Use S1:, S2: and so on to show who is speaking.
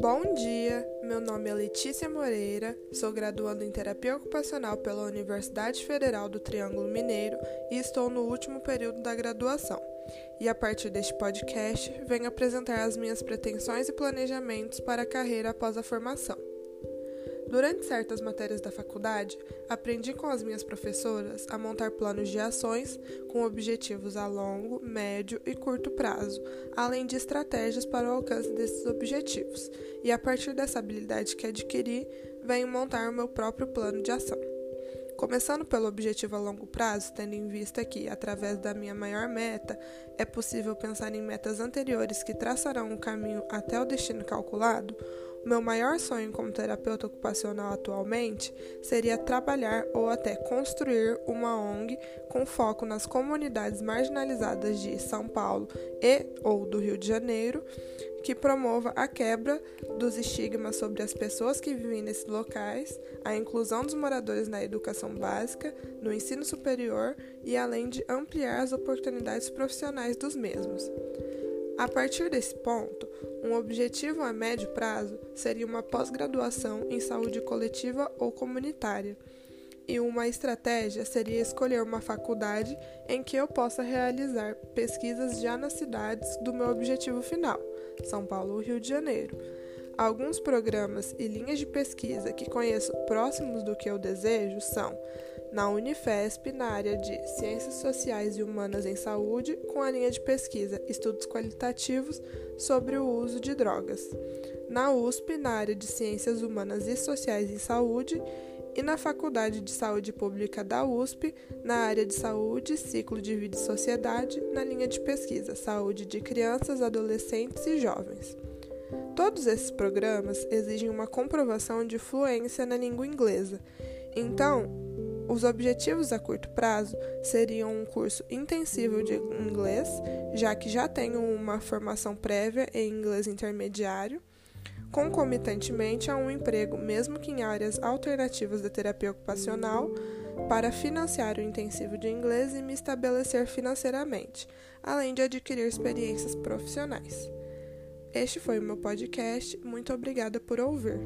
S1: Bom dia, meu nome é Letícia Moreira, sou graduanda em Terapia Ocupacional pela Universidade Federal do Triângulo Mineiro e estou no último período da graduação. E a partir deste podcast, venho apresentar as minhas pretensões e planejamentos para a carreira após a formação. Durante certas matérias da faculdade, aprendi com as minhas professoras a montar planos de ações com objetivos a longo, médio e curto prazo, além de estratégias para o alcance desses objetivos. E a partir dessa habilidade que adquiri, venho montar o meu próprio plano de ação. Começando pelo objetivo a longo prazo, tendo em vista que, através da minha maior meta, é possível pensar em metas anteriores que traçarão o caminho até o destino calculado, meu maior sonho como terapeuta ocupacional atualmente seria trabalhar ou até construir uma ONG com foco nas comunidades marginalizadas de São Paulo e ou do Rio de Janeiro, que promova a quebra dos estigmas sobre as pessoas que vivem nesses locais, a inclusão dos moradores na educação básica, no ensino superior e além de ampliar as oportunidades profissionais dos mesmos. A partir desse ponto, um objetivo a médio prazo seria uma pós-graduação em saúde coletiva ou comunitária, e uma estratégia seria escolher uma faculdade em que eu possa realizar pesquisas já nas cidades do meu objetivo final, São Paulo ou Rio de Janeiro. Alguns programas e linhas de pesquisa que conheço próximos do que eu desejo são na Unifesp, na área de Ciências Sociais e Humanas em Saúde, com a linha de pesquisa Estudos Qualitativos sobre o uso de drogas. Na USP, na área de Ciências Humanas e Sociais em Saúde, e na Faculdade de Saúde Pública da USP, na área de Saúde, Ciclo de Vida e Sociedade, na linha de pesquisa Saúde de Crianças, Adolescentes e Jovens. Todos esses programas exigem uma comprovação de fluência na língua inglesa. Então, os objetivos a curto prazo seriam um curso intensivo de inglês, já que já tenho uma formação prévia em inglês intermediário, concomitantemente a um emprego, mesmo que em áreas alternativas da terapia ocupacional, para financiar o intensivo de inglês e me estabelecer financeiramente, além de adquirir experiências profissionais. Este foi o meu podcast. Muito obrigada por ouvir.